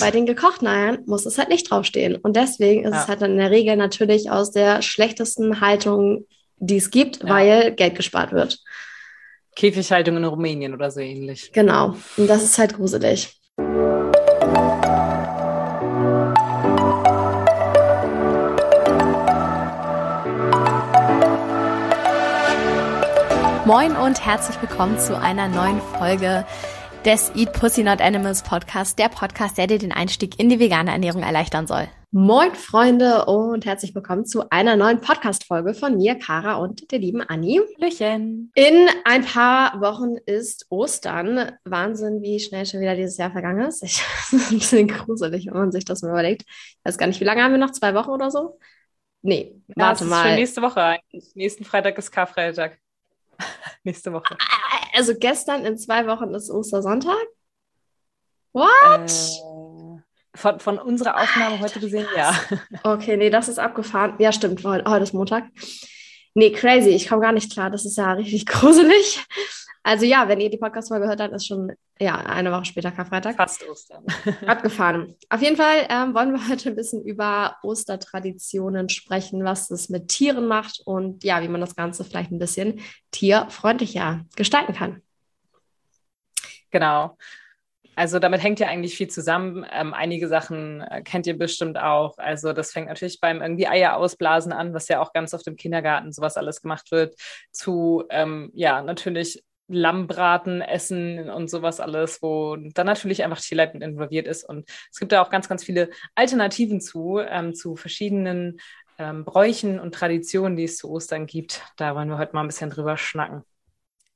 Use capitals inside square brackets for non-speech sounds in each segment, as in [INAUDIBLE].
Bei den gekochten Eiern muss es halt nicht draufstehen. Und deswegen ist ja. es halt dann in der Regel natürlich aus der schlechtesten Haltung, die es gibt, ja. weil Geld gespart wird. Käfighaltung in Rumänien oder so ähnlich. Genau. Und das ist halt gruselig. Moin und herzlich willkommen zu einer neuen Folge des Eat Pussy Not Animals Podcast, der Podcast, der dir den Einstieg in die vegane Ernährung erleichtern soll. Moin Freunde und herzlich willkommen zu einer neuen Podcast-Folge von mir, Kara und der lieben Anni. Hallöchen. In ein paar Wochen ist Ostern. Wahnsinn, wie schnell schon wieder dieses Jahr vergangen ist. Ich, [LAUGHS] das ist ein bisschen gruselig, wenn man sich das mal überlegt. Ich weiß gar nicht, wie lange haben wir noch? Zwei Wochen oder so? Nee, ja, warte mal. Schon nächste Woche. Nächsten Freitag ist Karfreitag. Nächste Woche. Also gestern in zwei Wochen ist Ostersonntag? What? Äh, von, von unserer Aufnahme heute gesehen, ja. [LAUGHS] Okay, nee, das ist abgefahren. Ja, stimmt, heute, heute ist Montag. Nee, crazy, ich komme gar nicht klar. Das ist ja richtig [LAUGHS] gruselig. Also ja, wenn ihr die Podcast-Folge hört, dann ist schon ja, eine Woche später Karfreitag. Fast Ostern. [LAUGHS] Abgefahren. Auf jeden Fall ähm, wollen wir heute ein bisschen über Ostertraditionen sprechen, was es mit Tieren macht und ja, wie man das Ganze vielleicht ein bisschen tierfreundlicher gestalten kann. Genau. Also damit hängt ja eigentlich viel zusammen. Ähm, einige Sachen äh, kennt ihr bestimmt auch. Also das fängt natürlich beim irgendwie Eier ausblasen an, was ja auch ganz oft im Kindergarten sowas alles gemacht wird, zu ähm, ja natürlich Lammbraten essen und sowas alles, wo dann natürlich einfach Tierleid mit involviert ist. Und es gibt da auch ganz, ganz viele Alternativen zu, ähm, zu verschiedenen ähm, Bräuchen und Traditionen, die es zu Ostern gibt. Da wollen wir heute mal ein bisschen drüber schnacken.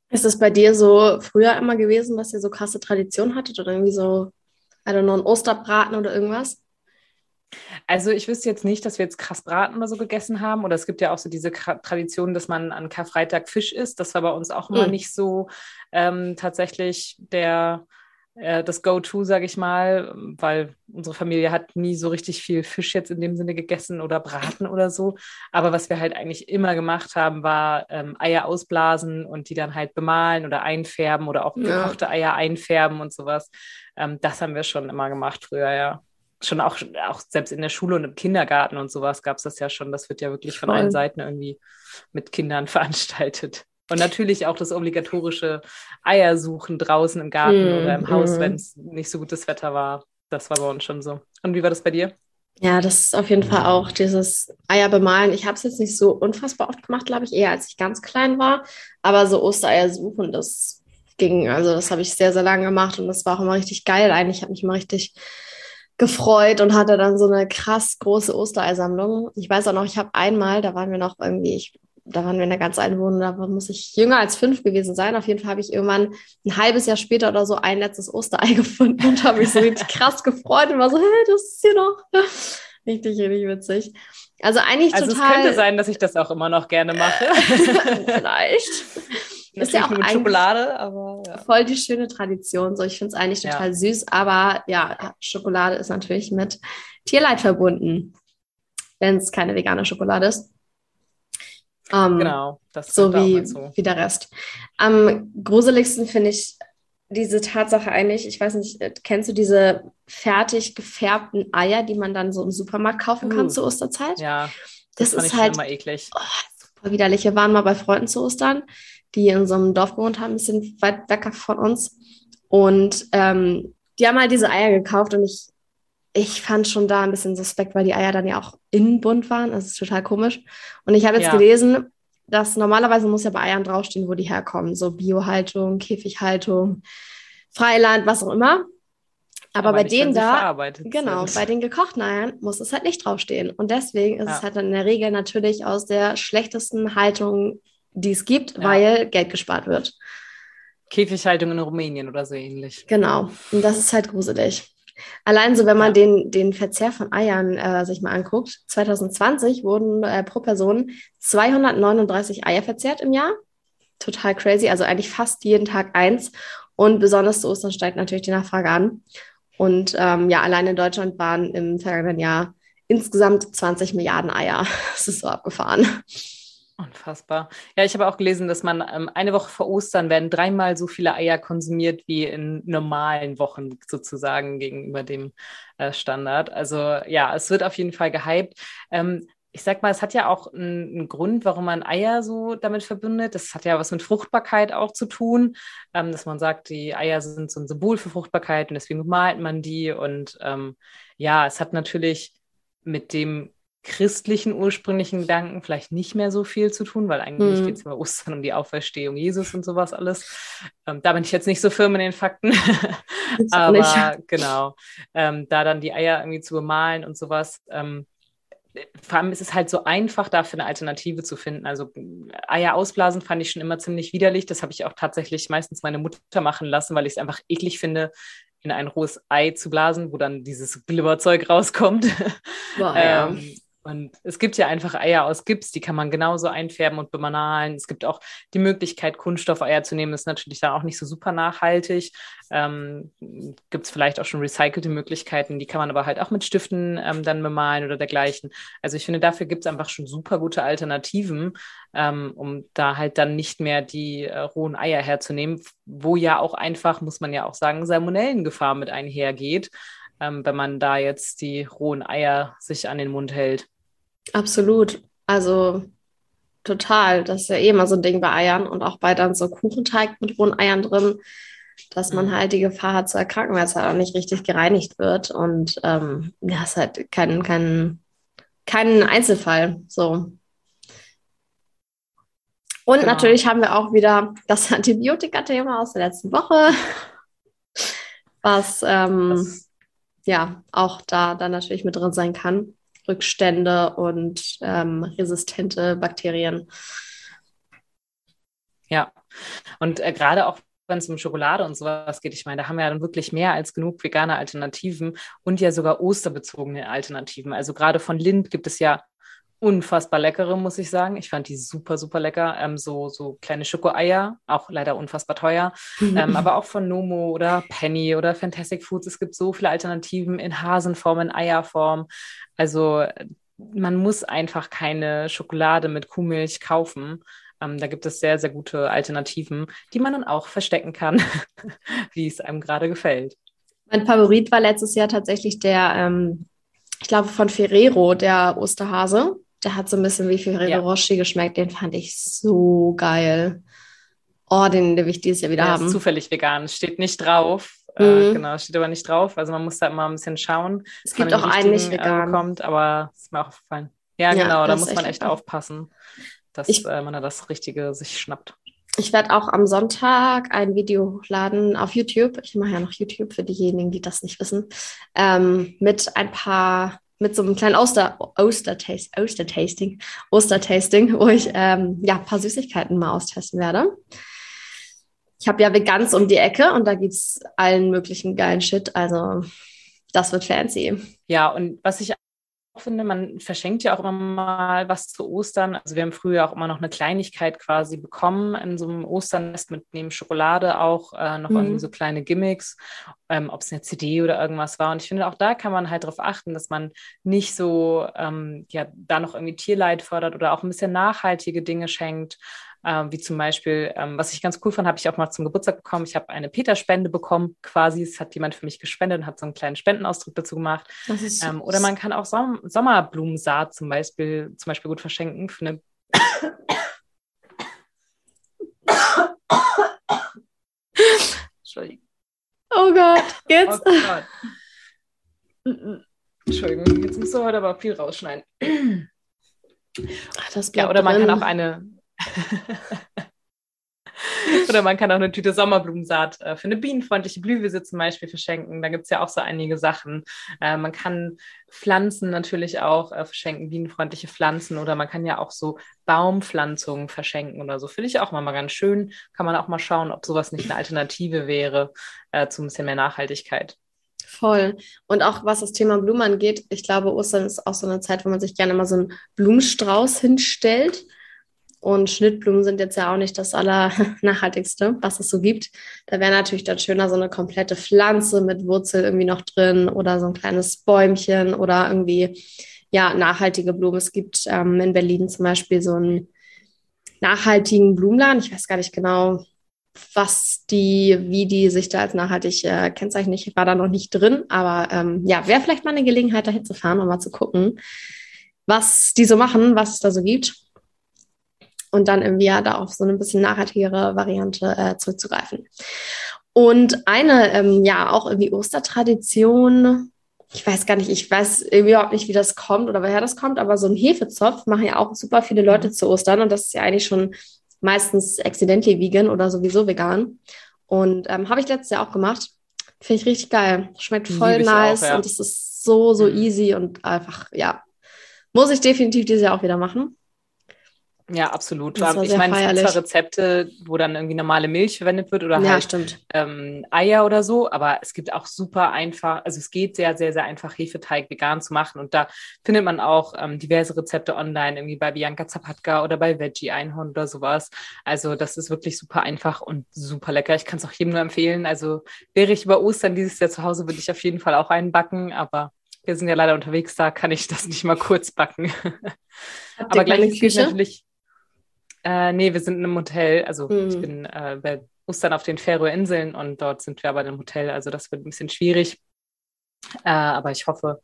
Ist es bei dir so früher immer gewesen, dass ihr so krasse Traditionen hattet oder irgendwie so, I don't know, ein Osterbraten oder irgendwas? Also ich wüsste jetzt nicht, dass wir jetzt krass Braten oder so gegessen haben. Oder es gibt ja auch so diese Tradition, dass man an Karfreitag Fisch isst. Das war bei uns auch immer mhm. nicht so ähm, tatsächlich der äh, das Go-To, sage ich mal, weil unsere Familie hat nie so richtig viel Fisch jetzt in dem Sinne gegessen oder Braten oder so. Aber was wir halt eigentlich immer gemacht haben, war ähm, Eier ausblasen und die dann halt bemalen oder einfärben oder auch gekochte ja. Eier einfärben und sowas. Ähm, das haben wir schon immer gemacht früher, ja schon auch, auch selbst in der Schule und im Kindergarten und sowas gab es das ja schon. Das wird ja wirklich von Voll. allen Seiten irgendwie mit Kindern [LAUGHS] veranstaltet. Und natürlich auch das obligatorische Eiersuchen draußen im Garten mm, oder im Haus, mm. wenn es nicht so gutes Wetter war. Das war bei uns schon so. Und wie war das bei dir? Ja, das ist auf jeden Fall auch dieses Eier bemalen. Ich habe es jetzt nicht so unfassbar oft gemacht, glaube ich, eher als ich ganz klein war. Aber so Ostereier suchen, das ging, also das habe ich sehr, sehr lange gemacht und das war auch immer richtig geil. Eigentlich habe ich immer richtig gefreut und hatte dann so eine krass große Ostereisammlung. Ich weiß auch noch, ich habe einmal, da waren wir noch irgendwie, ich, da waren wir in der ganz alten Wohnung, da muss ich jünger als fünf gewesen sein. Auf jeden Fall habe ich irgendwann ein halbes Jahr später oder so ein letztes Osterei [LAUGHS] gefunden und habe mich so richtig krass gefreut und war so, hey, das ist hier noch. [LAUGHS] Richtig, richtig witzig. Also eigentlich also total. Also es könnte sein, dass ich das auch immer noch gerne mache. [LAUGHS] Vielleicht ist ja auch mit Schokolade, aber ja. voll die schöne Tradition. So, ich finde es eigentlich total ja. süß, aber ja, Schokolade ist natürlich mit Tierleid verbunden, wenn es keine vegane Schokolade ist. Ähm, genau, das so wie, so wie der Rest. Am gruseligsten finde ich diese Tatsache eigentlich, ich weiß nicht, äh, kennst du diese fertig gefärbten Eier, die man dann so im Supermarkt kaufen kann uh, zur Osterzeit? Ja, das, das ist halt immer eklig. Oh, super widerlich. Wir waren mal bei Freunden zu Ostern die in so einem Dorf gewohnt haben, ein bisschen weit weg von uns. Und ähm, die haben halt diese Eier gekauft und ich, ich fand schon da ein bisschen suspekt, weil die Eier dann ja auch innenbunt waren. Das ist total komisch. Und ich habe jetzt ja. gelesen, dass normalerweise muss ja bei Eiern draufstehen, wo die herkommen. So Biohaltung, Käfighaltung, Freiland, was auch immer. Aber, Aber bei denen da, genau, sind. bei den gekochten Eiern muss es halt nicht draufstehen. Und deswegen ist ja. es halt dann in der Regel natürlich aus der schlechtesten Haltung die es gibt, ja. weil Geld gespart wird. Käfighaltung in Rumänien oder so ähnlich. Genau. Und das ist halt gruselig. Allein so, wenn man ja. den, den Verzehr von Eiern äh, sich mal anguckt, 2020 wurden äh, pro Person 239 Eier verzehrt im Jahr. Total crazy, also eigentlich fast jeden Tag eins. Und besonders zu Ostern steigt natürlich die Nachfrage an. Und ähm, ja, allein in Deutschland waren im vergangenen Jahr insgesamt 20 Milliarden Eier. [LAUGHS] Das ist so abgefahren. Unfassbar. Ja, ich habe auch gelesen, dass man ähm, eine Woche vor Ostern werden dreimal so viele Eier konsumiert wie in normalen Wochen sozusagen gegenüber dem äh, Standard. Also ja, es wird auf jeden Fall gehypt. Ähm, ich sag mal, es hat ja auch einen, einen, Grund, warum man Eier so damit verbindet. Das hat ja was mit Fruchtbarkeit auch zu tun, ähm, dass man sagt, die Eier sind so ein Symbol für Fruchtbarkeit und deswegen malt man die. Und ähm, ja, es hat natürlich mit dem christlichen ursprünglichen Gedanken vielleicht nicht mehr so viel zu tun, weil eigentlich mhm. geht es über Ostern um die Auferstehung Jesus und sowas alles. Ähm, da bin ich jetzt nicht so firm in den Fakten. [LAUGHS] [LAUGHS] Aber nicht. genau, ähm, da dann die Eier irgendwie zu bemalen und sowas. Ähm, vor allem ist es halt so einfach, dafür eine Alternative zu finden. Also Eier ausblasen fand ich schon immer ziemlich widerlich. Das habe ich auch tatsächlich meistens meine Mutter machen lassen, weil ich es einfach eklig finde, in ein rohes Ei zu blasen, wo dann dieses Glibberzeug rauskommt. Boah, [LAUGHS] ähm, und es gibt ja einfach Eier aus Gips, die kann man genauso einfärben und bemalen. Es gibt auch die Möglichkeit, Kunststoffeier zu nehmen. Das ist natürlich dann auch nicht so super nachhaltig. Ähm, gibt es vielleicht auch schon recycelte Möglichkeiten, die kann man aber halt auch mit Stiften ähm, dann bemalen oder dergleichen. Also ich finde, dafür gibt es einfach schon super gute Alternativen, ähm, um da halt dann nicht mehr die äh, rohen Eier herzunehmen, wo ja auch einfach, muss man ja auch sagen, Salmonellengefahr mit einhergeht. Ähm, wenn man da jetzt die rohen Eier sich an den Mund hält. Absolut. Also total. Das ist ja eh immer so ein Ding bei Eiern und auch bei dann so Kuchenteig mit rohen Eiern drin, dass man mhm. halt die Gefahr hat zu erkranken, weil es halt auch nicht richtig gereinigt wird. Und ähm, ja, es ist halt kein, kein, kein Einzelfall. So. Und genau. natürlich haben wir auch wieder das [LAUGHS] Antibiotika-Thema aus der letzten Woche, [LAUGHS] was ähm, ja auch da dann natürlich mit drin sein kann. Rückstände und ähm, resistente Bakterien. Ja, und äh, gerade auch wenn es um Schokolade und sowas geht, ich meine, da haben wir ja dann wirklich mehr als genug vegane Alternativen und ja sogar osterbezogene Alternativen. Also gerade von Lind gibt es ja unfassbar leckere, muss ich sagen. Ich fand die super, super lecker. Ähm, so, so kleine Schokoeier, auch leider unfassbar teuer. ähm, [LAUGHS] aber auch von Nomo oder Penny oder Fantastic Foods. Es gibt so viele Alternativen in Hasenform, in Eierform. Also man muss einfach keine Schokolade mit Kuhmilch kaufen. Ähm, da gibt es sehr, sehr gute Alternativen, die man dann auch verstecken kann, [LAUGHS] wie es einem gerade gefällt. Mein Favorit war letztes Jahr tatsächlich der, ähm, ich glaube, von Ferrero, der Osterhase. Der hat so ein bisschen wie Ferrero ja. Rocher geschmeckt. Den fand ich so geil. Oh, den, will ich dieses Jahr wieder der haben. Ist zufällig vegan, steht nicht drauf. Äh, mhm. Äh, genau, steht aber nicht drauf. Also man muss da immer ein bisschen schauen. Es gibt auch einen nicht äh, vegan. Kommt, aber ist mir auch aufgefallen. Ja, ja genau, da muss man echt aufpassen, dass ich, äh, man da das Richtige sich schnappt. Ich werde auch am Sonntag ein Video hochladen auf YouTube. Ich mache ja noch YouTube für diejenigen, die das nicht wissen. Ähm, mit ein paar mit so einem kleinen Oster, Oster-Tasting, Oster-Tasting, [LAUGHS] Oster-Tasting, wo ich ähm, ja, ein paar Süßigkeiten mal austesten werde. Ich habe ja Veganz um die Ecke und da gibt es allen möglichen geilen Shit. Also das wird fancy. Ja, und was ich finde, man verschenkt ja auch immer mal was zu Ostern. Also wir haben früher auch immer noch eine Kleinigkeit quasi bekommen in so einem Osternest mit neben Schokolade auch äh, noch mhm. irgendwie so kleine Gimmicks, ähm, ob es eine CD oder irgendwas war. Und ich finde, auch da kann man halt darauf achten, dass man nicht so ähm, ja da noch irgendwie Tierleid fördert oder auch ein bisschen nachhaltige Dinge schenkt ähm, wie zum Beispiel, ähm, was ich ganz cool fand, habe ich auch mal zum Geburtstag bekommen. Ich habe eine Peterspende bekommen, quasi. Es hat jemand für mich gespendet und hat so einen kleinen Spendenausdruck dazu gemacht. Ähm, oder man kann auch Som Sommerblumensaat zum Beispiel, zum Beispiel gut verschenken für eine Entschuldigung. Oh Gott, [LAUGHS] jetzt. Oh Gott. Entschuldigung, jetzt musst du heute aber viel rausschneiden. Ach, ja, oder man kann auch eine, [LAUGHS] Oder man kann auch eine Tüte Sommerblumensaat äh, für eine bienenfreundliche Blühwiese zum Beispiel verschenken. Da gibt es ja auch so einige Sachen. Äh, man kann Pflanzen natürlich auch äh, verschenken, bienenfreundliche Pflanzen. Oder man kann ja auch so Baumpflanzungen verschenken oder so. Finde ich auch mal, ganz schön. Kann man auch mal schauen, ob sowas nicht eine Alternative wäre äh, zu ein bisschen mehr Nachhaltigkeit. Voll. Und auch was das Thema Blumen angeht, ich glaube, Ostern ist auch so eine Zeit, wo man sich gerne mal so einen Blumenstrauß hinstellt und Schnittblumen sind jetzt ja auch nicht das allernachhaltigste, was es so gibt. Da wäre natürlich dann schöner so eine komplette Pflanze mit Wurzel irgendwie noch drin oder so ein kleines Bäumchen oder irgendwie, ja, nachhaltige Blumen. Es gibt ähm, in Berlin zum Beispiel so ein nachhaltigen Blumenladen. Ich weiß gar nicht genau, was die, wie die sich da als nachhaltig äh, kennzeichnen. Ich war da noch nicht drin, aber ähm, ja, wäre vielleicht mal eine Gelegenheit, dahin zu fahren und mal zu gucken, was die so machen, was es da so gibt. Und dann im Jahr da auf so eine bisschen nachhaltigere Variante äh, zurückzugreifen. Und eine, ähm, ja, auch irgendwie Ostertradition, ich weiß gar nicht, ich weiß überhaupt nicht, wie das kommt oder woher das kommt, aber so ein Hefezopf machen ja auch super viele Leute zu Ostern und das ist ja eigentlich schon meistens accidentally vegan oder sowieso vegan. Und ähm, habe ich letztes Jahr auch gemacht. Finde ich richtig geil. Schmeckt voll nice auch, ja. und es ist so, so mhm. easy und einfach, ja. Muss ich definitiv dieses Jahr auch wieder machen. Ja, absolut. Ich meine, es gibt zwar Rezepte, wo dann irgendwie normale Milch verwendet wird oder ja, halt ähm, Eier oder so, aber es gibt auch super einfach, also es geht sehr, sehr, sehr einfach, Hefeteig vegan zu machen. Und da findet man auch ähm, diverse Rezepte online, irgendwie bei Bianca Zapatka oder bei Veggie Einhorn oder sowas. Also das ist wirklich super einfach und super lecker. Ich kann es auch jedem nur empfehlen. Also wäre ich über Ostern dieses Jahr zu Hause, würde ich auf jeden Fall auch einen backen, aber wir sind ja leider unterwegs, da kann ich das nicht mal kurz backen. [LAUGHS] aber gleich gilt natürlich äh, nee, wir sind in einem Hotel. Also mhm. ich bin äh, bei Ostern auf den Färöerinseln und dort sind wir aber in einem Hotel. Also das wird ein bisschen schwierig. Äh, aber ich hoffe,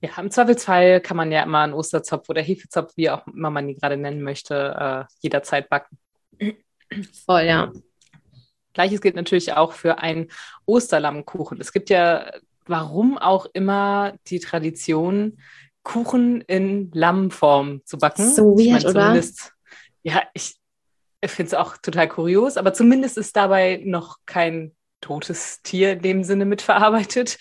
ja, im Zweifelsfall kann man ja immer einen Osterzopf oder Hefezopf, wie auch immer man die gerade nennen möchte, äh, jederzeit backen. Voll, ja. Gleiches gilt natürlich auch für einen Osterlammkuchen. Es gibt ja, warum auch immer, die Tradition, Kuchen in Lammform zu backen. So weird, meine, oder? Ja, ich finde es auch total kurios, aber zumindest ist dabei noch kein totes Tier in dem Sinne mitverarbeitet.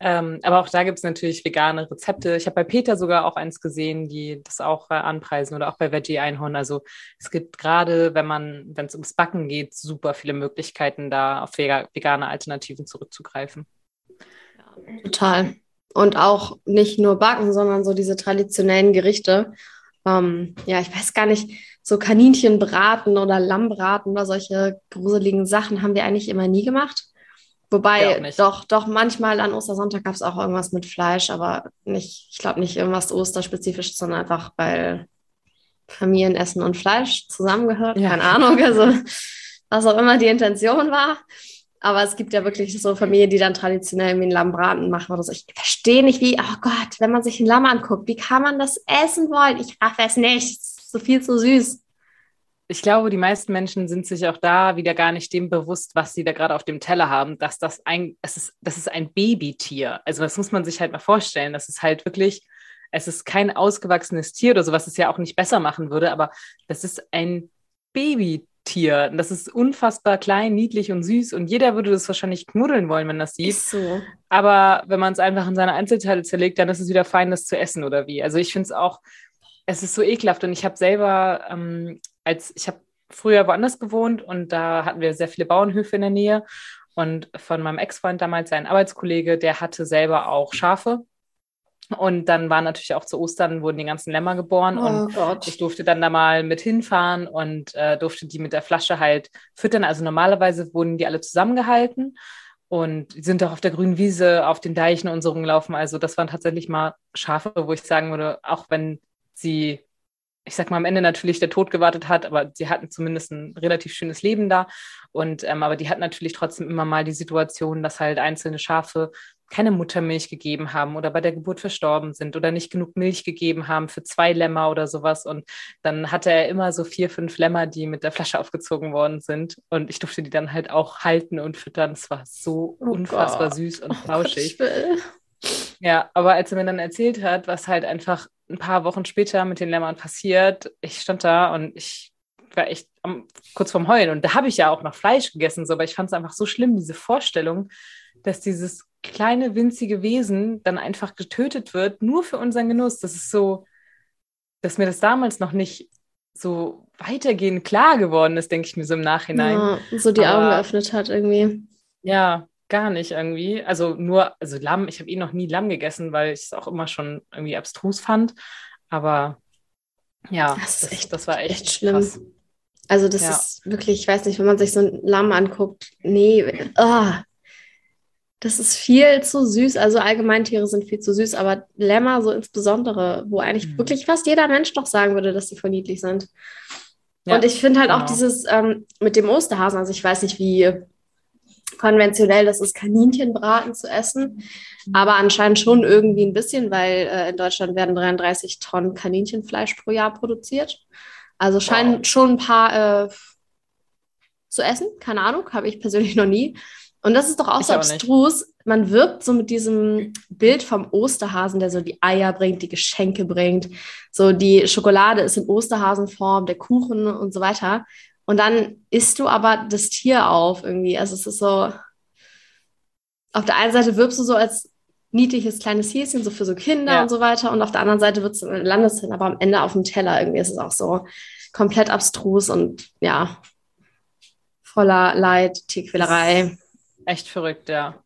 Ähm, aber auch da gibt es natürlich vegane Rezepte. Ich habe bei Peter sogar auch eins gesehen, die das auch äh, anpreisen oder auch bei Veggie Einhorn. Also es gibt gerade, wenn man, wenn es ums Backen geht, super viele Möglichkeiten, da auf vegane Alternativen zurückzugreifen. Total. Und auch nicht nur backen, sondern so diese traditionellen Gerichte. Ähm, ja, ich weiß gar nicht so Kaninchenbraten oder Lammbraten oder solche gruseligen Sachen haben wir eigentlich immer nie gemacht. Wobei, doch, doch, manchmal an Ostersonntag gab es auch irgendwas mit Fleisch, aber nicht, ich glaube nicht irgendwas osterspezifisch, sondern einfach, weil Familienessen und Fleisch zusammengehört. Ja. Keine Ahnung, also was auch immer die Intention war. Aber es gibt ja wirklich so Familien, die dann traditionell irgendwie einen Lammbraten machen oder so. Ich verstehe nicht, wie, oh Gott, wenn man sich ein Lamm anguckt, wie kann man das essen wollen? Ich raff es nicht so viel zu süß. Ich glaube, die meisten Menschen sind sich auch da wieder gar nicht dem bewusst, was sie da gerade auf dem Teller haben, dass das ein, es ist, das ist ein Babytier. Also das muss man sich halt mal vorstellen. Das ist halt wirklich, es ist kein ausgewachsenes Tier oder so, was es ja auch nicht besser machen würde, aber das ist ein Babytier. Das ist unfassbar klein, niedlich und süß und jeder würde das wahrscheinlich knuddeln wollen, wenn das sieht. Ist so. Aber wenn man es einfach in seine Einzelteile zerlegt, dann ist es wieder fein, das zu essen oder wie. Also ich finde es auch, es ist so ekelhaft und ich habe selber, ähm, als ich habe früher woanders gewohnt und da hatten wir sehr viele Bauernhöfe in der Nähe und von meinem Ex-Freund damals, sein Arbeitskollege, der hatte selber auch Schafe und dann waren natürlich auch zu Ostern wurden die ganzen Lämmer geboren oh und Gott. ich durfte dann da mal mit hinfahren und äh, durfte die mit der Flasche halt füttern. Also normalerweise wurden die alle zusammengehalten und sind auch auf der grünen Wiese, auf den Deichen und so rumgelaufen. Also das waren tatsächlich mal Schafe, wo ich sagen würde, auch wenn sie, ich sag mal, am Ende natürlich der Tod gewartet hat, aber sie hatten zumindest ein relativ schönes Leben da. Und ähm, aber die hatten natürlich trotzdem immer mal die Situation, dass halt einzelne Schafe keine Muttermilch gegeben haben oder bei der Geburt verstorben sind oder nicht genug Milch gegeben haben für zwei Lämmer oder sowas. Und dann hatte er immer so vier, fünf Lämmer, die mit der Flasche aufgezogen worden sind. Und ich durfte die dann halt auch halten und füttern. Es war so oh unfassbar Gott. süß und oh flauschig. Oh ja, aber als er mir dann erzählt hat, was halt einfach ein paar Wochen später mit den Lämmern passiert, ich stand da und ich war echt am, kurz vorm Heulen. Und da habe ich ja auch noch Fleisch gegessen, so, aber ich fand es einfach so schlimm, diese Vorstellung, dass dieses kleine, winzige Wesen dann einfach getötet wird, nur für unseren Genuss. Das ist so, dass mir das damals noch nicht so weitergehend klar geworden ist, denke ich mir so im Nachhinein. Ja, so die aber, Augen geöffnet hat irgendwie. Ja, gar nicht irgendwie. Also nur, also Lamm, ich habe eh noch nie Lamm gegessen, weil ich es auch immer schon irgendwie abstrus fand. Aber ja, das, das, echt, das war echt, echt schlimm. Krass. Also das ja. ist wirklich, ich weiß nicht, wenn man sich so ein Lamm anguckt, nee, oh, das ist viel zu süß. Also allgemein Tiere sind viel zu süß, aber Lämmer so insbesondere, wo eigentlich mhm. wirklich fast jeder Mensch doch sagen würde, dass sie voll niedlich sind. Ja, und ich finde halt genau. auch dieses ähm, mit dem Osterhasen, also ich weiß nicht, wie konventionell das ist, Kaninchenbraten zu essen, aber anscheinend schon irgendwie ein bisschen, weil äh, in Deutschland werden 33 Tonnen Kaninchenfleisch pro Jahr produziert. Also scheinen wow. schon ein paar äh, zu essen, keine Ahnung, habe ich persönlich noch nie. Und das ist doch auch ich so abstrus. Man wirbt so mit diesem Bild vom Osterhasen, der so die Eier bringt, die Geschenke bringt. So die Schokolade ist in Osterhasenform, der Kuchen und so weiter. Und dann isst du aber das Tier auf irgendwie. Also es ist so, auf der einen Seite wirbst du so als niedliches kleines Häschen, so für so Kinder ja. und so weiter. Und auf der anderen Seite wird es landest hin, aber am Ende auf dem Teller irgendwie ist es auch so komplett abstrus und ja, voller Leid, Tierquälerei. Echt verrückt, ja.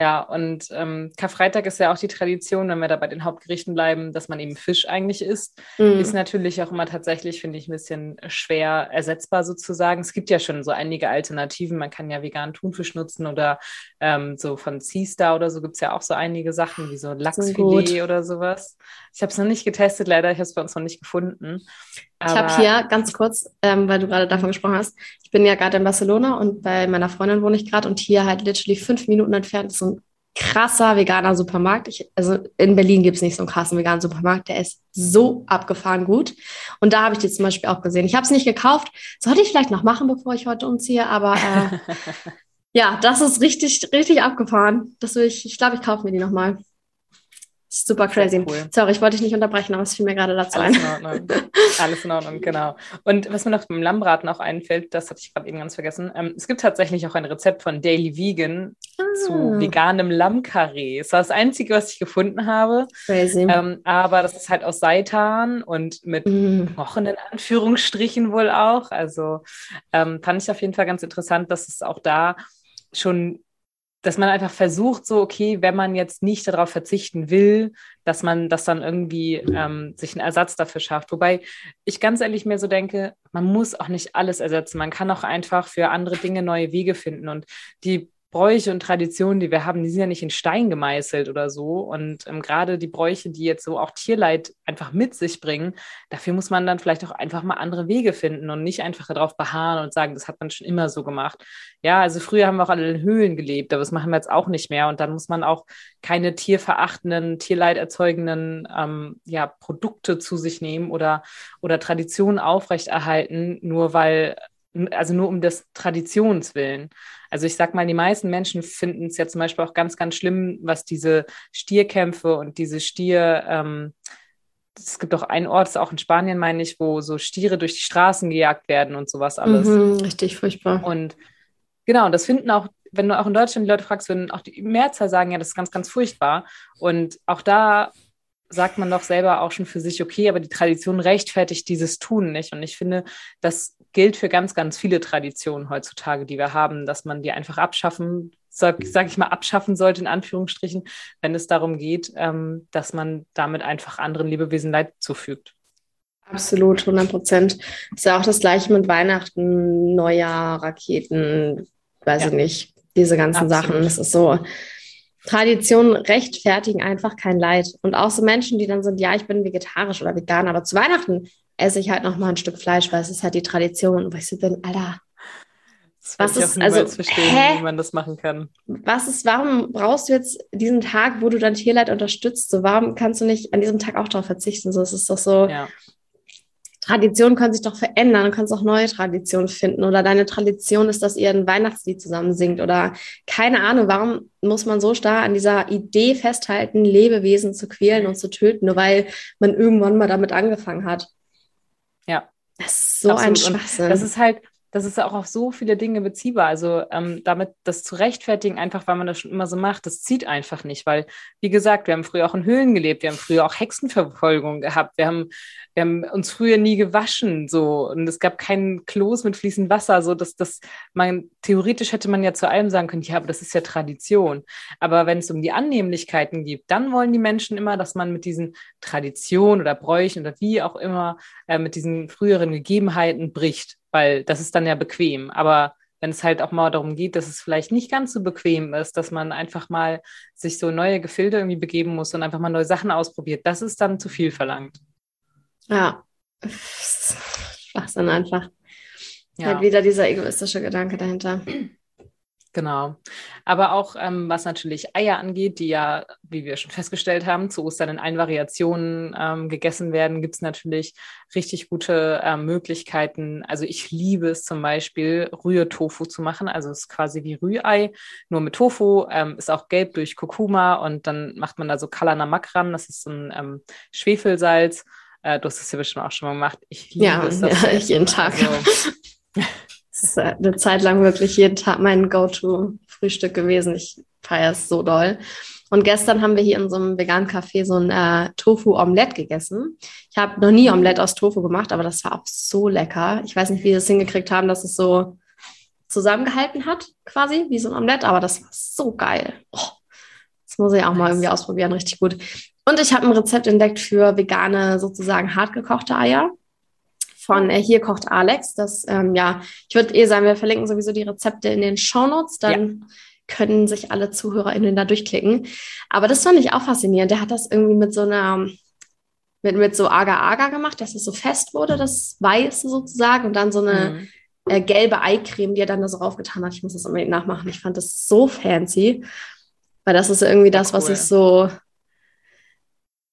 Ja, und ähm, Karfreitag ist ja auch die Tradition, wenn wir da bei den Hauptgerichten bleiben, dass man eben Fisch eigentlich isst. Mm. Ist natürlich auch immer tatsächlich, finde ich, ein bisschen schwer ersetzbar sozusagen. Es gibt ja schon so einige Alternativen. Man kann ja veganen Thunfisch nutzen oder ähm, so von Seastar oder so gibt es ja auch so einige Sachen, wie so Lachsfilet oder sowas. Ich habe es noch nicht getestet, leider. Ich habe es bei uns noch nicht gefunden. Aber ich habe hier ganz kurz, ähm, weil du gerade davon gesprochen hast, ich bin ja gerade in Barcelona und bei meiner Freundin wohne ich gerade und hier halt literally fünf Minuten entfernt ist so krasser veganer Supermarkt. Ich, also in Berlin gibt es nicht so einen krassen veganen Supermarkt, der ist so abgefahren gut. Und da habe ich die zum Beispiel auch gesehen. Ich habe es nicht gekauft, sollte ich vielleicht noch machen, bevor ich heute umziehe, aber äh, [LAUGHS] ja, das ist richtig, richtig abgefahren. Das will ich, ich glaube, ich kaufe mir die nochmal. Super crazy. Cool. Sorry, ich wollte dich nicht unterbrechen, aber es fiel mir gerade dazu Alles ein. Alles in Ordnung. Alles in Ordnung, [LAUGHS] genau. Und was mir noch beim Lammbraten auch einfällt, das hatte ich gerade eben ganz vergessen. Ähm, es gibt tatsächlich auch ein Rezept von Daily Vegan ah. zu veganem Lammkarree. Das war das Einzige, was ich gefunden habe. Crazy. Ähm, aber das ist halt aus Seitan und mit mm. Wochen in Anführungsstrichen wohl auch. Also ähm, fand ich auf jeden Fall ganz interessant, dass es auch da schon dass man einfach versucht, so, okay, wenn man jetzt nicht darauf verzichten will, dass man das dann irgendwie ähm, sich einen Ersatz dafür schafft. Wobei ich ganz ehrlich mir so denke, man muss auch nicht alles ersetzen. Man kann auch einfach für andere Dinge neue Wege finden. Und die Bräuche und Traditionen, die wir haben, die sind ja nicht in Stein gemeißelt oder so. Und ähm, gerade die Bräuche, die jetzt so auch Tierleid einfach mit sich bringen, dafür muss man dann vielleicht auch einfach mal andere Wege finden und nicht einfach darauf beharren und sagen, das hat man schon immer so gemacht. Ja, also früher haben wir auch alle in Höhlen gelebt, aber das machen wir jetzt auch nicht mehr. Und dann muss man auch keine tierverachtenden, Tierleid erzeugenden ähm, ja, Produkte zu sich nehmen oder, oder Traditionen aufrechterhalten, nur weil also nur um des Traditions willen. Also ich sag mal, die meisten Menschen finden es ja zum Beispiel auch ganz, ganz schlimm, was diese Stierkämpfe und diese Stier, ähm, es gibt auch einen Ort, auch in Spanien, meine ich, wo so Stiere durch die Straßen gejagt werden und sowas alles. Mhm, richtig furchtbar. Und genau, das finden auch, wenn du auch in Deutschland die Leute fragst, würden auch die Mehrzahl sagen, ja, das ist ganz, ganz furchtbar. Und auch da sagt man doch selber auch schon für sich, okay, aber die Tradition rechtfertigt dieses Tun nicht. Und ich finde, das gilt für ganz, ganz viele Traditionen heutzutage, die wir haben, dass man die einfach abschaffen, sag, sag ich mal, abschaffen sollte, in Anführungsstrichen, wenn es darum geht, ähm, dass man damit einfach anderen Lebewesen Leid zufügt. Absolut, 100 Prozent. Ist ja auch das Gleiche mit Weihnachten, Neujahr, Raketen, weiß ja. ich nicht, diese ganzen Absolut. Sachen. Das ist so, Traditionen rechtfertigen einfach kein Leid. Und auch so Menschen, die dann sind, ja, ich bin vegetarisch oder vegan, aber zu Weihnachten esse ich halt noch mal ein Stück Fleisch, weil es ist halt die Tradition. Und ich so bin, Alter, was ist, also, verstehen, hä? wie man das machen kann. Was ist, warum brauchst du jetzt diesen Tag, wo du dein Tierleid unterstützt? So, warum kannst du nicht an diesem Tag auch darauf verzichten? So, es ist doch so, ja. Traditionen können sich doch verändern. Du kannst auch neue Traditionen finden. Oder deine Tradition ist, dass ihr ein Weihnachtslied zusammen singt. Oder keine Ahnung, warum muss man so starr an dieser Idee festhalten, Lebewesen zu quälen und zu töten, nur weil man irgendwann mal damit angefangen hat. Ja. Das ist so Absolut. ein Schwachsinn. Und das ist halt, das ist auch auf so viele Dinge beziehbar. Also ähm, damit das zu rechtfertigen, einfach weil man das schon immer so macht, das zieht einfach nicht. Weil, wie gesagt, wir haben früher auch in Höhlen gelebt, wir haben früher auch Hexenverfolgung gehabt, wir haben, wir haben uns früher nie gewaschen, so und es gab keinen Klos mit fließendem Wasser. So, dass das man theoretisch hätte man ja zu allem sagen können, ja, aber das ist ja Tradition. Aber wenn es um die Annehmlichkeiten geht, dann wollen die Menschen immer, dass man mit diesen Traditionen oder Bräuchen oder wie auch immer äh, mit diesen früheren Gegebenheiten bricht weil das ist dann ja bequem. Aber wenn es halt auch mal darum geht, dass es vielleicht nicht ganz so bequem ist, dass man einfach mal sich so neue Gefilde irgendwie begeben muss und einfach mal neue Sachen ausprobiert, das ist dann zu viel verlangt. Ja, Schwachsinn einfach. Ja. Halt wieder dieser egoistische Gedanke dahinter. Genau. Aber auch ähm, was natürlich Eier angeht, die ja, wie wir schon [LAUGHS] festgestellt haben, zu Ostern in allen Variationen ähm, gegessen werden, gibt es natürlich richtig gute äh, Möglichkeiten. Also ich liebe es zum Beispiel, Rührtofu zu machen. Also es ist quasi wie Rührei, nur mit Tofu, ähm, ist auch gelb durch Kurkuma und dann macht man da so Kalanamak ran. Das ist so ein ähm, Schwefelsalz. Äh, du hast es ja bestimmt auch schon mal gemacht. Ich liebe ja, es. [LAUGHS] Ja, jeden Tag. Also, [LAUGHS] Das ist eine Zeit lang wirklich jeden Tag mein Go-To-Frühstück gewesen. Ich feiere es so doll. Und gestern haben wir hier in so einem veganen Café so ein äh, Tofu-Omelette gegessen. Ich habe noch nie Omelette aus Tofu gemacht, aber das war auch so lecker. Ich weiß nicht, wie sie es hingekriegt haben, dass es so zusammengehalten hat, quasi, wie so ein Omelette, aber das war so geil. Oh, das muss ich auch mal irgendwie ausprobieren, richtig gut. Und ich habe ein Rezept entdeckt für vegane, sozusagen hartgekochte Eier von äh, Hier kocht Alex. Das, ähm, ja, ich würde eh sagen, wir verlinken sowieso die Rezepte in den Shownotes, dann ja. können sich alle ZuhörerInnen da durchklicken. Aber das fand ich auch faszinierend. Der hat das irgendwie mit so einer, mit, mit so Agar-Agar gemacht, dass es so fest wurde, das Weiße sozusagen, und dann so eine mhm. äh, gelbe Eicreme, die er dann da so raufgetan hat. Ich muss das unbedingt nachmachen. Ich fand das so fancy, weil das ist irgendwie das, cool. was ich so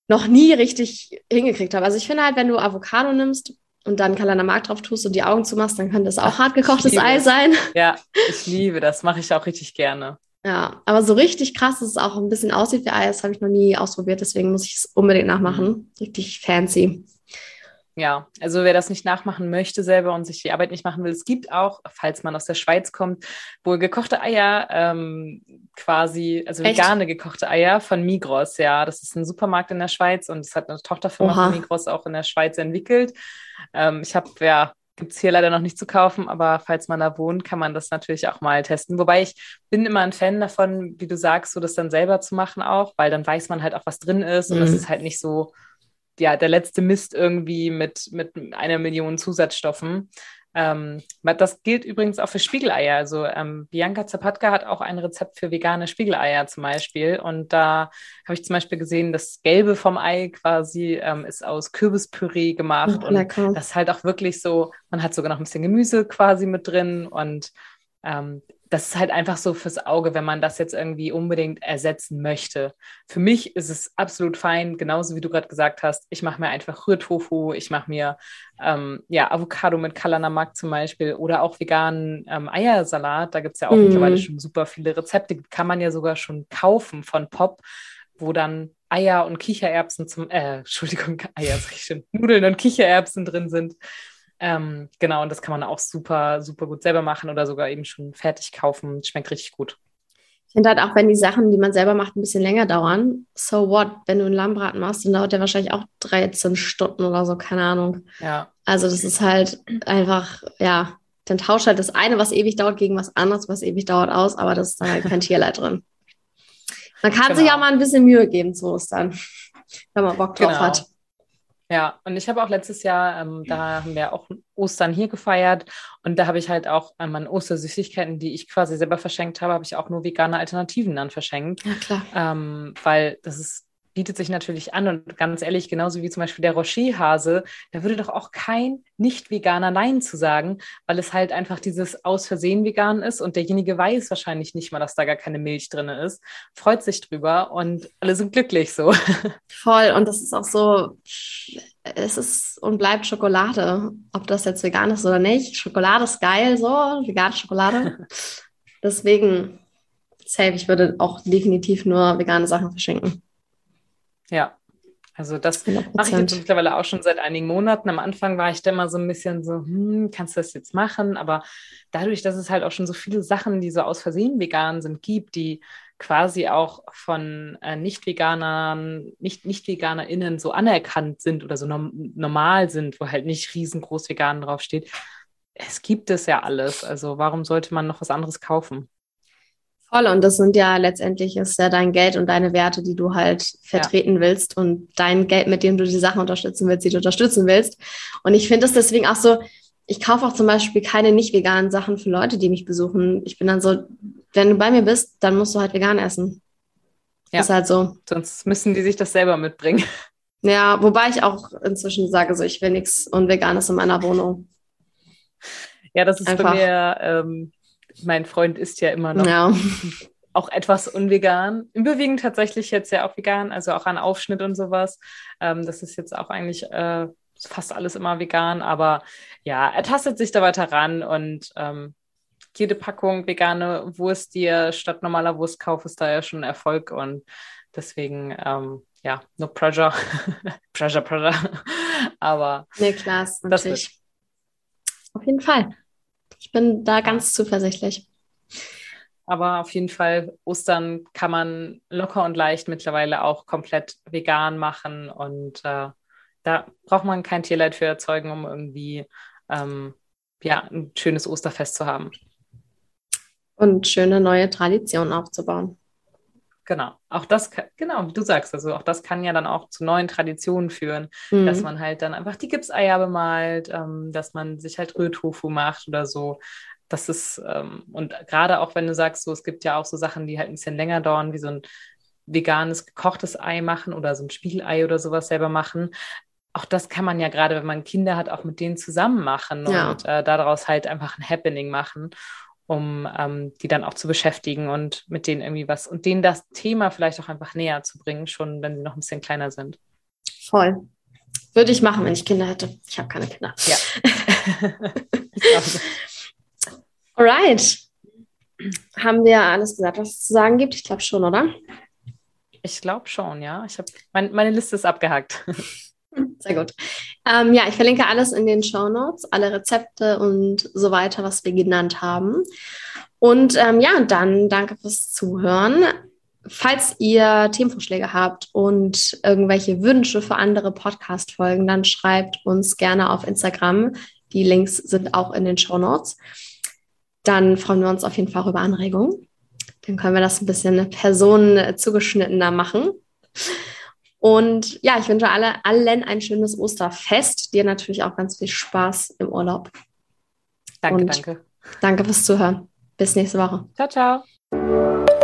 noch nie richtig hingekriegt habe. Also ich finde halt, wenn du Avocado nimmst, und dann Kalender Mark drauf tust und die Augen zumachst, dann könnte es auch hart gekochtes Ei sein. [LAUGHS] Ja, ich liebe das, mache ich auch richtig gerne. Ja, aber so richtig krass, dass es auch ein bisschen aussieht wie Ei, das habe ich noch nie ausprobiert, deswegen muss ich es unbedingt nachmachen. Mhm. Richtig fancy ja, also wer das nicht nachmachen möchte selber und sich die Arbeit nicht machen will, es gibt auch, falls man aus der Schweiz kommt, wohl gekochte Eier, ähm, quasi, also Echt? vegane gekochte Eier von Migros, ja. Das ist ein Supermarkt in der Schweiz und es hat eine Tochterfirma Oha. von Migros auch in der Schweiz entwickelt. Ähm, ich habe, ja, gibt es hier leider noch nicht zu kaufen, aber falls man da wohnt, kann man das natürlich auch mal testen. Wobei ich bin immer ein Fan davon, wie du sagst, so das dann selber zu machen auch, weil dann weiß man halt auch, was drin ist und das mhm. ist halt nicht so ja, der letzte Mist irgendwie mit, mit einer Million Zusatzstoffen. Ähm, das gilt übrigens auch für Spiegeleier. Also ähm, Bianca Zapatka hat auch ein Rezept für vegane Spiegeleier zum Beispiel. Und da habe ich zum Beispiel gesehen, das Gelbe vom Ei quasi ähm, ist aus Kürbispüree gemacht. Oh, und das ist halt auch wirklich so, man hat sogar noch ein bisschen Gemüse quasi mit drin und ähm, das ist halt einfach so fürs Auge, wenn man das jetzt irgendwie unbedingt ersetzen möchte. Für mich ist es absolut fein, genauso wie du gerade gesagt hast. Ich mache mir einfach Rührtofu, ich mache mir ähm, ja, Avocado mit Kalanamak zum Beispiel oder auch veganen ähm, Eiersalat. Da gibt es ja auch mm. mittlerweile schon super viele Rezepte. Kann man ja sogar schon kaufen von Pop, wo dann Eier und Kichererbsen zum, äh, [LAUGHS] Entschuldigung, Eier, sag ich schon, Nudeln und Kichererbsen drin sind. Ähm, genau, und das kann man auch super, super gut selber machen oder sogar eben schon fertig kaufen. Schmeckt richtig gut. Ich finde halt auch, wenn die Sachen, die man selber macht, ein bisschen länger dauern, so what? Wenn du einen Lammbraten machst, dann dauert der wahrscheinlich auch 13 Stunden oder so, keine Ahnung. Ja. Also das ist halt einfach, ja, dann tauscht halt das eine, was ewig dauert, gegen was anderes, was ewig dauert, aus, aber das ist dann halt kein Tierleid drin. Man kann genau. sich auch mal ein bisschen Mühe geben zu Ostern, wenn man Bock drauf genau. hat. Ja, und ich habe auch letztes Jahr, ähm, da haben wir auch Ostern hier gefeiert und da habe ich halt auch an meinen Ostersüßigkeiten, die ich quasi selber verschenkt habe, habe ich auch nur vegane Alternativen dann verschenkt. Ja, klar. Ähm, weil das ist bietet sich natürlich an und ganz ehrlich, genauso wie zum Beispiel der Rocher-Hase, da würde doch auch kein Nicht-Veganer Nein zu sagen, weil es halt einfach dieses aus Versehen vegan ist und derjenige weiß wahrscheinlich nicht mal, dass da gar keine Milch drin ist, freut sich drüber und alle sind glücklich so. [LAUGHS] Voll und das ist auch so, es ist und bleibt Schokolade, ob das jetzt vegan ist oder nicht. Schokolade ist geil, so, vegane Schokolade. [LAUGHS] Deswegen, safe, ich würde auch definitiv nur vegane Sachen verschenken. Ja, also das 100%. mache ich jetzt mittlerweile auch schon seit einigen Monaten. Am Anfang war ich da immer so ein bisschen so, hm, kannst du das jetzt machen? Aber dadurch, dass es halt auch schon so viele Sachen, die so aus Versehen vegan sind, gibt, die quasi auch von äh, Nicht-Veganern, nicht, Nicht-VeganerInnen so anerkannt sind oder so nom normal sind, wo halt nicht riesengroß vegan draufsteht. Es gibt es ja alles. Also warum sollte man noch was anderes kaufen? Voll, und das sind ja letztendlich ist ja dein Geld und deine Werte, die du halt vertreten ja. willst und dein Geld, mit dem du die Sachen unterstützen willst, die du unterstützen willst. Und ich finde es deswegen auch so, ich kaufe auch zum Beispiel keine nicht veganen Sachen für Leute, die mich besuchen. Ich bin dann so, wenn du bei mir bist, dann musst du halt vegan essen. Ja. Ist halt so. Sonst müssen die sich das selber mitbringen. [LAUGHS] Ja, wobei ich auch inzwischen sage, so ich will nichts Unveganes in meiner Wohnung. Ja, das ist Einfach. bei mir, ähm, mein Freund ist ja immer noch ja. [LAUGHS] auch etwas unvegan. Überwiegend tatsächlich jetzt ja auch vegan, also auch an Aufschnitt und sowas. Ähm, das ist jetzt auch eigentlich äh, fast alles immer vegan, aber ja, er tastet sich da weiter ran und ähm, jede Packung vegane Wurst, die er statt normaler Wurst kauft, ist da ja schon ein Erfolg und deswegen, ähm, ja, no pressure. [LAUGHS] pressure, pressure. [LAUGHS] Aber. Nee, klar, natürlich. Auf jeden Fall. Ich bin da ganz zuversichtlich. Aber auf jeden Fall, Ostern kann man locker und leicht mittlerweile auch komplett vegan machen. Und äh, da braucht man kein Tierleid für erzeugen, um irgendwie ähm, ja, ein schönes Osterfest zu haben. Und schöne neue Traditionen aufzubauen. Genau, auch das, kann, genau, wie du sagst, also auch das kann ja dann auch zu neuen Traditionen führen, mhm. dass man halt dann einfach die Gipseier bemalt, ähm, dass man sich halt Rührtofu macht oder so. Das ist, ähm, und gerade auch wenn du sagst, so, es gibt ja auch so Sachen, die halt ein bisschen länger dauern, wie so ein veganes gekochtes Ei machen oder so ein Spiegelei oder sowas selber machen. Auch das kann man ja gerade, wenn man Kinder hat, auch mit denen zusammen machen ja. und äh, daraus halt einfach ein Happening machen um ähm, die dann auch zu beschäftigen und mit denen irgendwie was und denen das Thema vielleicht auch einfach näher zu bringen, schon wenn sie noch ein bisschen kleiner sind. Voll. Würde ich machen, wenn ich Kinder hätte. Ich habe keine Kinder. Ja. [LAUGHS] Alright. Haben wir alles gesagt, was es zu sagen gibt? Ich glaube schon, oder? Ich glaube schon, ja. Ich habe mein, meine Liste ist abgehakt. Sehr gut. Ähm, ja, ich verlinke alles in den Show Notes, alle Rezepte und so weiter, was wir genannt haben. Und ähm, ja, dann danke fürs Zuhören. Falls ihr Themenvorschläge habt und irgendwelche Wünsche für andere Podcast-Folgen, dann schreibt uns gerne auf Instagram. Die Links sind auch in den Show Notes. Dann freuen wir uns auf jeden Fall über Anregungen. Dann können wir das ein bisschen personenzugeschnittener machen. Und ja, ich wünsche alle, allen ein schönes Osterfest. Dir natürlich auch ganz viel Spaß im Urlaub. Danke, Und danke. Danke fürs Zuhören. Bis nächste Woche. Ciao, ciao.